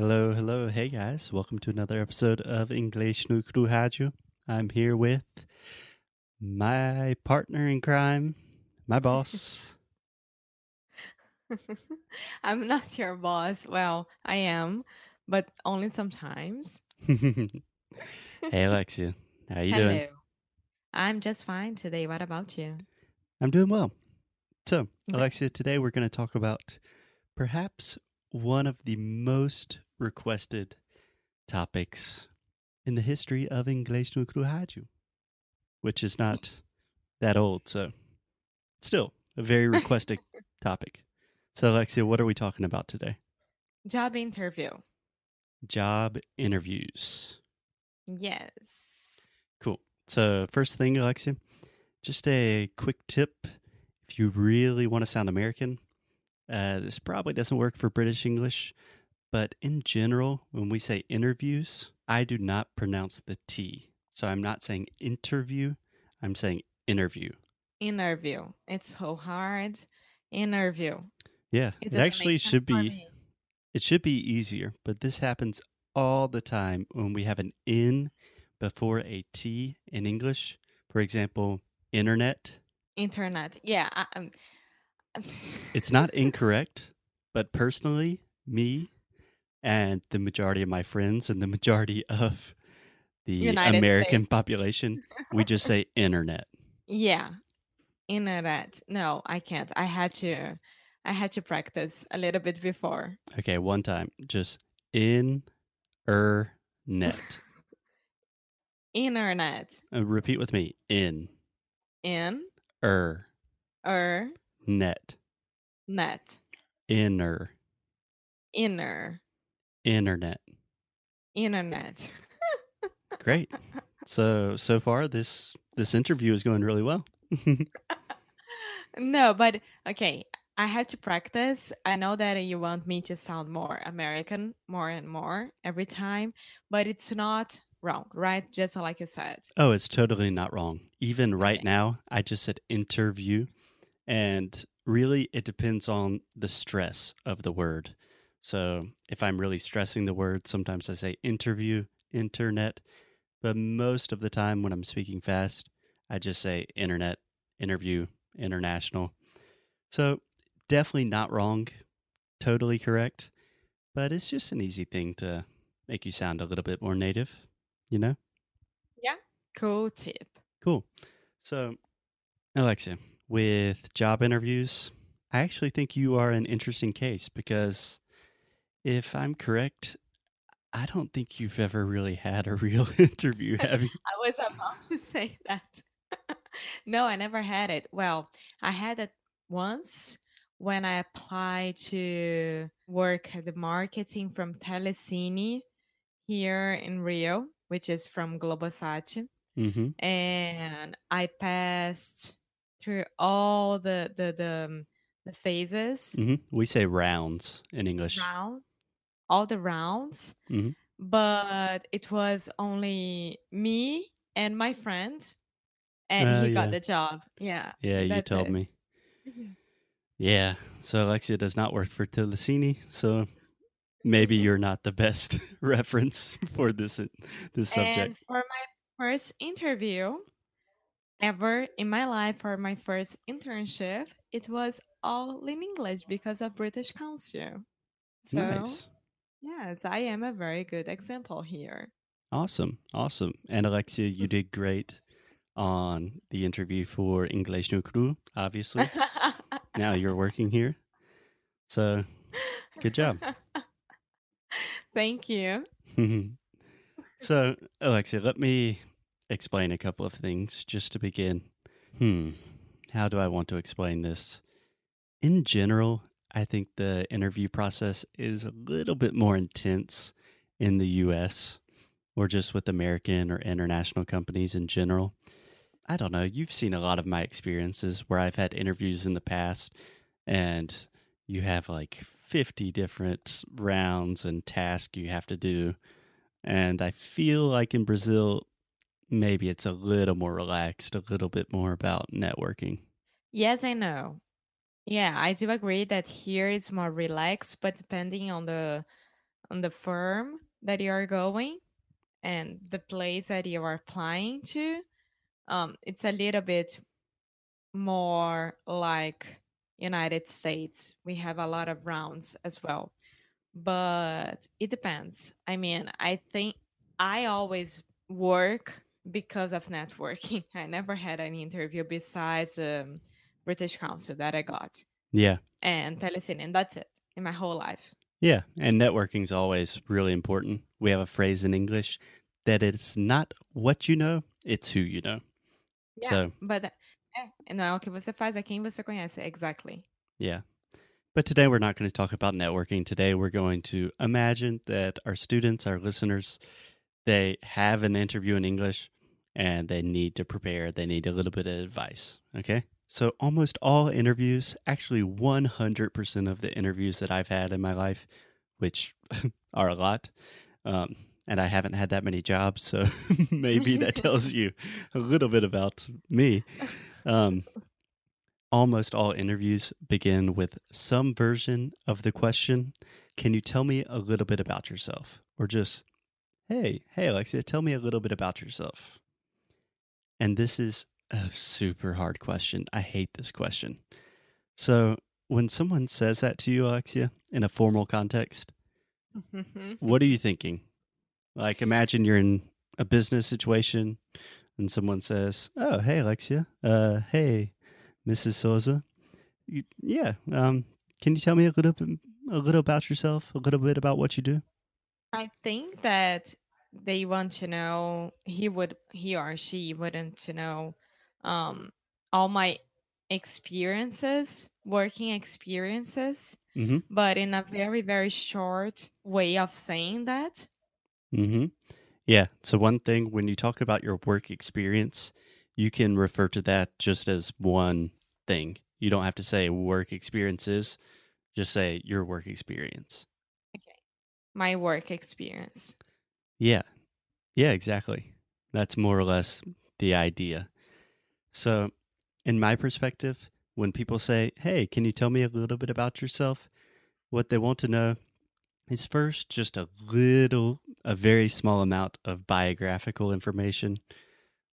Hello, hello, hey guys. Welcome to another episode of English no Rádio. I'm here with my partner in crime, my boss. I'm not your boss. Well, I am, but only sometimes. hey Alexia, how you Hello. doing? I'm just fine today. What about you? I'm doing well. So, Alexia, today we're going to talk about perhaps one of the most requested topics in the history of English no Rádio, which is not that old, so still a very requested topic. So, Alexia, what are we talking about today? Job interview. Job interviews. Yes. Cool. So, first thing, Alexia, just a quick tip. If you really want to sound American, uh, this probably doesn't work for British English, but in general, when we say interviews, I do not pronounce the T. So, I'm not saying interview, I'm saying interview. Interview. It's so hard. Interview. Yeah, It it, actually should be. It should be easier, but this happens all the time when we have an N before a T in English. For example, internet. Internet. Yeah. I, um, It's not incorrect, but personally, me and the majority of my friends and the majority of the United American population, we just say internet. yeah. Internet. No, I can't. I had to. I had to practice a little bit before. Okay, one time, just in er net. Internet. Uh, repeat with me. In In er er net. net. Inner Inner. Internet. Internet. Great. So so far this this interview is going really well. No, but okay, I had to practice. I know that you want me to sound more American more and more every time, but it's not wrong, right? Just like you said. oh, it's totally not wrong. Even right Okay. now, I just said interview and really it depends on the stress of the word. So, if I'm really stressing the word, sometimes I say interview, internet, but most of the time when I'm speaking fast, I just say internet, interview, international. So, definitely not wrong, totally correct, but it's just an easy thing to make you sound a little bit more native, you know? Yeah. Cool tip. Cool. So, Alexia, with job interviews, I actually think you are an interesting case because if I'm correct, I don't think you've ever really had a real interview, have you? I was about to say that. no, I never had it. Well, I had it once when I applied to work at the marketing from Telecine here in Rio, which is from Globosat. hmm and I passed through all the the the, um, the phases hmm We say rounds in English. rounds, all the rounds, Mhm. but it was only me and my friend, and Oh, he got the job. Yeah, Yeah, you told it. me. Mm-hmm. Yeah. So Alexia does not work for Telecine, so maybe you're not the best reference for this uh, this subject. And for my first interview ever in my life, for my first internship, it was all in English because of British Council. So nice. Yes, I am a very good example here. Awesome. Awesome. And Alexia, you did great on the interview for English no Cru, obviously. now you're working here. So good job. Thank you. so, Alexia, let me explain a couple of things just to begin. Hmm. how do I want to explain this? In general, I think the interview process is a little bit more intense in the US or just with American or international companies in general. I don't know. You've seen a lot of my experiences where I've had interviews in the past and you have like 50 different rounds and tasks you have to do. And I feel like in Brazil, maybe it's a little more relaxed, a little bit more about networking. Yes, I know. Yeah, I do agree that here is more relaxed, but depending on the on the firm that you are going and the place that you are applying to, um, it's a little bit more like United States. We have a lot of rounds as well. But it depends. I mean, I think I always work because of networking. I never had an interview besides um, British Council that I got. Yeah. And telecine, and that's it in my whole life. Yeah. And networking is always really important. We have a phrase in English that it's not what you know, it's who you know. Yeah, So, but é, não é o que você faz, é quem você conhece. Exactly. yeah. But today we're not going to talk about networking. Today we're going to imagine that our students, our listeners, they have an interview in English and they need to prepare. They need a little bit of advice. Okay. So, almost all interviews, actually 100% of the interviews that I've had in my life, which are a lot, um, and I haven't had that many jobs. So, maybe that tells you a little bit about me. Um, almost all interviews begin with some version of the question Can you tell me a little bit about yourself? Or just, Hey, hey, Alexia, tell me a little bit about yourself. And this is a super hard question. I hate this question. So, when someone says that to you, Alexia, in a formal context, what are you thinking? Like, imagine you're in a business situation and someone says, Oh, hey, Alexia. Uh, hey, Mrs. Souza. Yeah. Um, can you tell me a little bit, a little about yourself, a little bit about what you do? I think that they want to know he would he or she wouldn't to know um all my experiences working experiences Mm-hmm. but in a very very short way of saying that Mm-hmm. Yeah. So one thing when you talk about your work experience, you can refer to that just as one thing. You don't have to say work experiences. Just say your work experience. okay my work experience Yeah. Yeah, exactly. That's more or less the idea. So, in my perspective, when people say, Hey, can you tell me a little bit about yourself? What they want to know is first just a little, a very small amount of biographical information.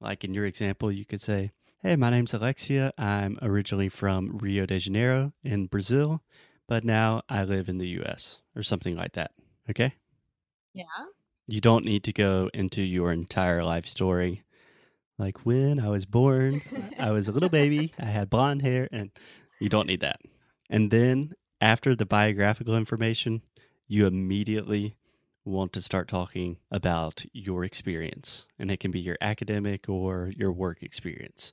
Like in your example, you could say, Hey, my name's Alexia. I'm originally from Rio de Janeiro in Brazil, but now I live in the US or something like that. Okay. yeah You don't need to go into your entire life story. Like when I was born, I was a little baby, I had blonde hair, and you don't need that. And then after the biographical information, you immediately want to start talking about your experience. And it can be your academic or your work experience.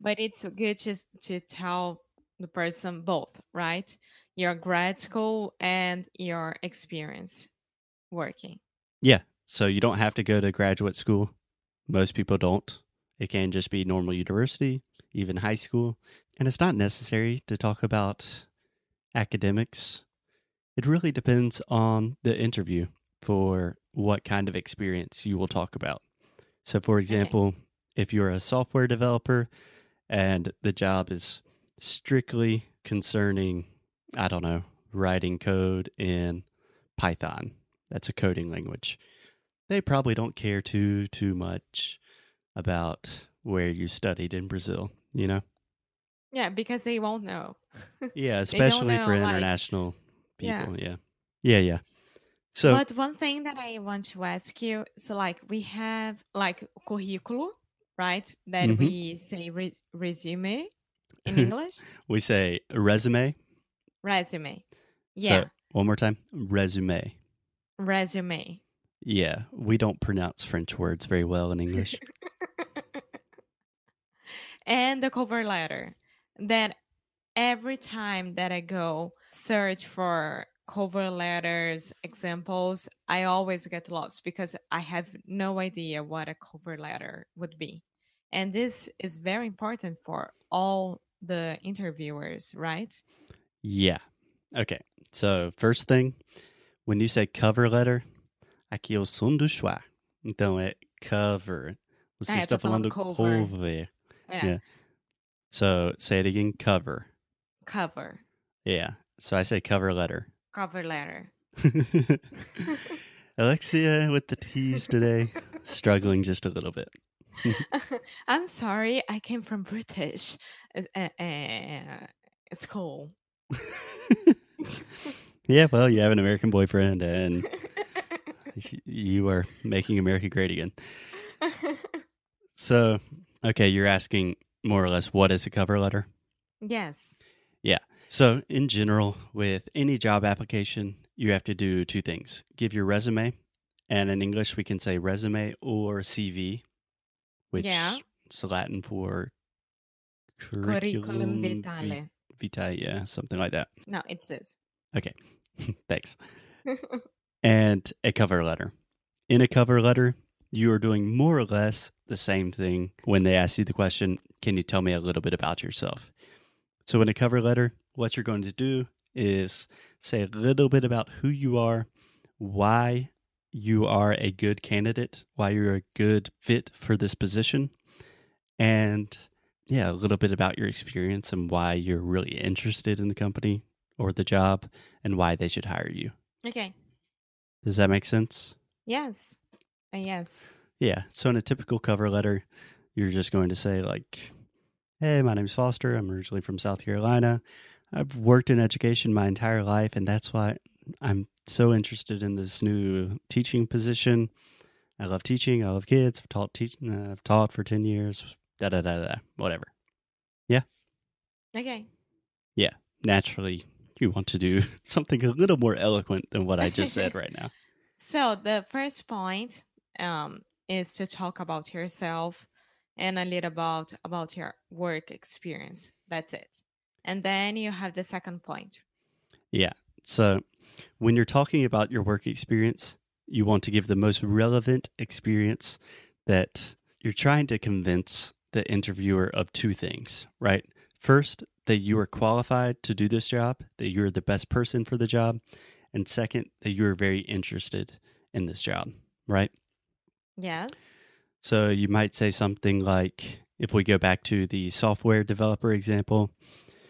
but it's good to to tell the person both right your grad school and your experience working Yeah. So you don't have to go to graduate school. Most people don't. It can just be normal university, even high school. And it's not necessary to talk about academics. It really depends on the interview for what kind of experience you will talk about. So, for example, if you're a software developer and the job is strictly concerning, I don't know, writing code in Python, that's a coding language. They probably don't care too too much about where you studied in Brazil, you know? yeah because they won't know Yeah, especially for know, like- international Yeah. people. Yeah. Yeah, yeah. So, but one thing that i want to ask you so like we have like currículo right that Mhm. we say res- resume in english we say resume. resume yeah So, one more time. Resume. resume Yeah, we don't pronounce French words very well in English. and the cover letter that every time that I go search for cover letters examples, I always get lost because I have no idea what a cover letter would be. And this is very important for all the interviewers, right? Yeah. Okay. So, first thing, when you say cover letter, aqui é o som do schwa. Então é cover. Você Ah, está falando falando cover. cover. Yeah. Yeah. So, say it again, cover. Cover. Yeah. So I say cover letter. Cover letter. Alexia with the T's today, struggling just a little bit. I'm sorry, I came from British uh, uh, uh, school. yeah, well, you have an American boyfriend and you are making America great again. So, okay, you're asking more or less what is a cover letter? yes. Yeah. So, in general, with any job application, you have to do two things give your resume, and in English, we can say resume or CV, which Yeah. is Latin for Curriculum vi- vitae. vitae, yeah, something like that. No, it's this. Okay, thanks. And a cover letter. In a cover letter, you are doing more or less the same thing when they ask you the question, Can you tell me a little bit about yourself? So, in a cover letter, what you're going to do is say a little bit about who you are, why you are a good candidate, why you're a good fit for this position, and yeah, a little bit about your experience and why you're really interested in the company or the job and why they should hire you. okay. Does that make sense? Yes. Uh, yes. Yeah. So in a typical cover letter, you're just going to say like, "Hey, my name's Foster. I'm originally from South Carolina. I've worked in education my entire life, and that's why I'm so interested in this new teaching position. I love teaching. I love kids. I've taught teach. Uh, I've taught for ten years. Da da da da. Whatever. Yeah. Okay. Yeah. Naturally, you want to do something a little more eloquent than what I just said right now. So the first point um, is to talk about yourself and a little about about your work experience. That's it. And then you have the second point. Yeah. So, when you're talking about your work experience, you want to give the most relevant experience that you're trying to convince the interviewer of two things, right? First, that you are qualified to do this job, that you're the best person for the job, and second, that you're very interested in this job, right? Yes. So you might say something like, if we go back to the software developer example,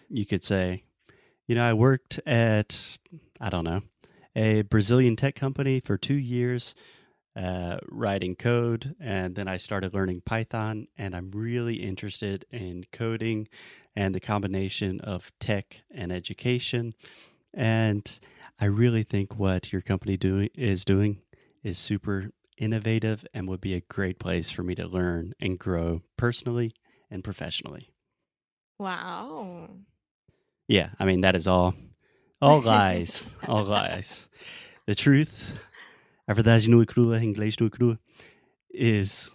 you could say, you know, I worked at, I don't know, a Brazilian tech company for two years uh, writing code. And then I started learning Python. And I'm really interested in coding and the combination of tech and education. And I really think what your company doing is doing is super innovative and would be a great place for me to learn and grow personally and professionally. Wow. Yeah, I mean that is all all lies, all lies. The truth, a verdade nua crua, inglês nua crua, is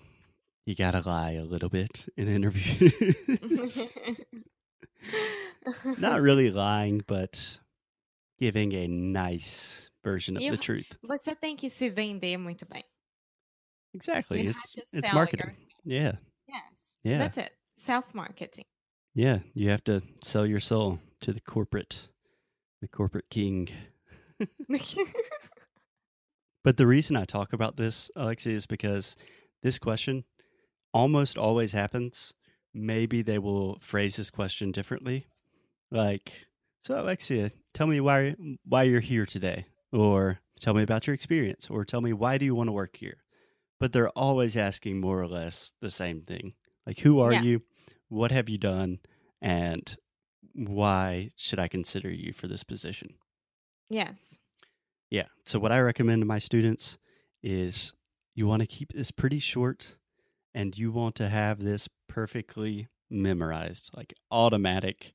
you gotta lie a little bit in interviews. Not really lying, but giving a nice version of You- the truth. Você tem que se vender muito bem. Exactly. It's it's marketing. Yeah. Yes. Yeah. That's it. Self marketing. Yeah, you have to sell your soul to the corporate, the corporate king. But the reason I talk about this, Alexi, is because this question almost always happens. Maybe they will phrase this question differently, like, "So, Alexia, tell me why why you're here today," or "Tell me about your experience," or "Tell me why do you want to work here." But they're always asking more or less the same thing, like, "Who are Yeah. you? What have you done?" and why should I consider you for this position? yes. Yeah. So what I recommend to my students is you want to keep this pretty short and you want to have this perfectly memorized, like automatic.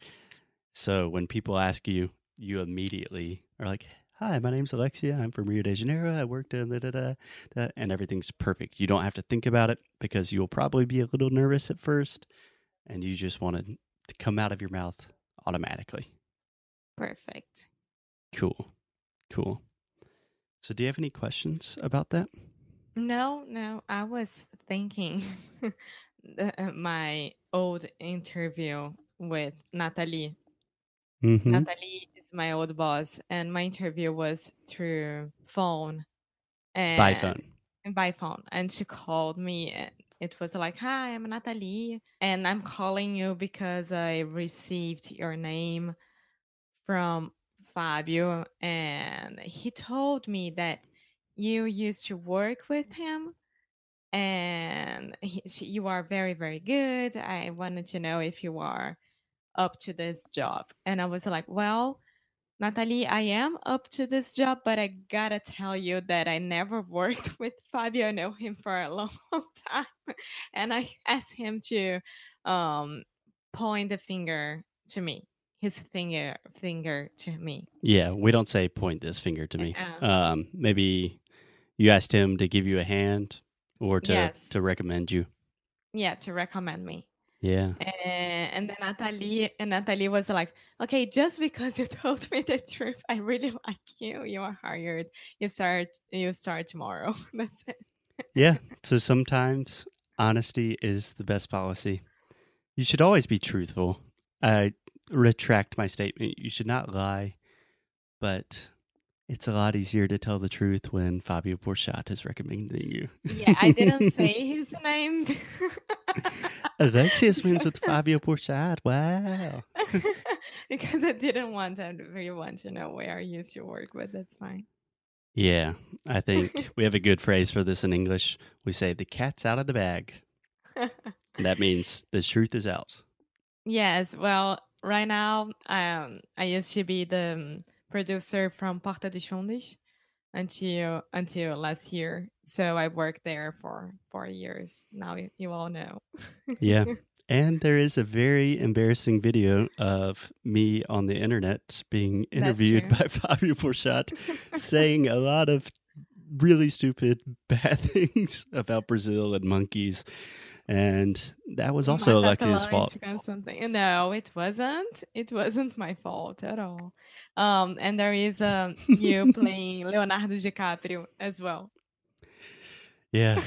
So when people ask you, you immediately are like, "Hi, my name's Alexia. I'm from Rio de Janeiro. I worked in da da da,", da," and everything's perfect. You don't have to think about it because you'll probably be a little nervous at first and you just want to to come out of your mouth automatically. Perfect. Cool. Cool. So, do you have any questions about that? No, no, I was thinking uh, my old interview with Natalie. Mm-hmm. Natalie my old boss, and my interview was through phone. And By phone. By phone. And she called me, and it was like, Hi, I'm Natalie, and I'm calling you because I received your name from Fabio, and he told me that you used to work with him and he, she, you are very very good i wanted to know if you are up to this job and i was like well natalie i am up to this job but i gotta tell you that i never worked with fabio i know him for a long, long time and i asked him to um point the finger to me his finger finger to me Yeah, we don't say point this finger to me. Uh, Um, maybe you asked him to give you a hand or to Yes. to recommend you. yeah to recommend me Yeah. and, and then Natalie and Natalie was like, "Okay, just because you told me the truth, I really like you. You are hired. You start. You start tomorrow. That's it." Yeah. So sometimes honesty is the best policy. You should always be truthful. I retract my statement. You should not lie, but it's a lot easier to tell the truth when Fabio Porchat is recommending you. Yeah, I didn't say his name Alexius wins with Fabio Porchat. Wow. because I didn't want everyone to know where I used to work. But that's fine. Yeah, I think we have a good phrase for this in English. We say the cat's out of the bag. That means the truth is out. Yes, well, right now, um, I used to be the um, producer from Porta dos Fundos until until last year. So I worked there for four years. Now you, you all know. Yeah. And there is a very embarrassing video of me on the internet being interviewed by Fabio Porchat saying a lot of really stupid, bad things about Brazil and monkeys. And that was also Alexia's fault. Something. No, it wasn't. It wasn't my fault at all. Um, and there is um, you playing Leonardo DiCaprio as well. Yeah.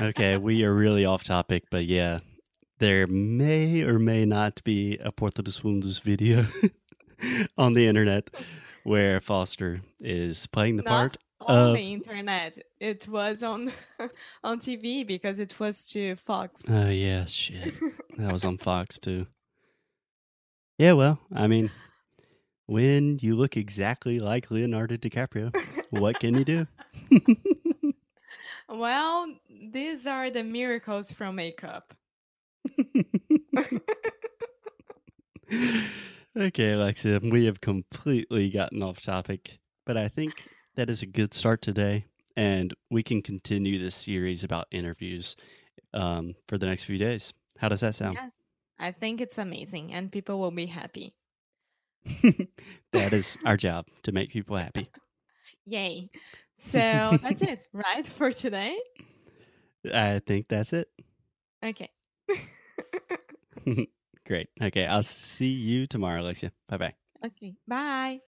Okay. we are really off topic, but yeah, there may or may not be a Porta dos Fundos video on the internet where Foster is playing the Not part. On of- the internet. It was on on TV because it was to Fox. Oh, yeah, shit. That was on Fox too. Yeah, well, I mean, when you look exactly like Leonardo DiCaprio, what can you do? well, these are the miracles from makeup. okay, Alexia, we have completely gotten off topic, but I think that is a good start today, and we can continue this series about interviews um, for the next few days. How does that sound? Yes, I think it's amazing, and people will be happy. that is our job to make people happy. Yay! So that's it, right, for today? I think that's it. Okay. Great. Okay, I'll see you tomorrow, Alexia. Bye bye. okay. Bye.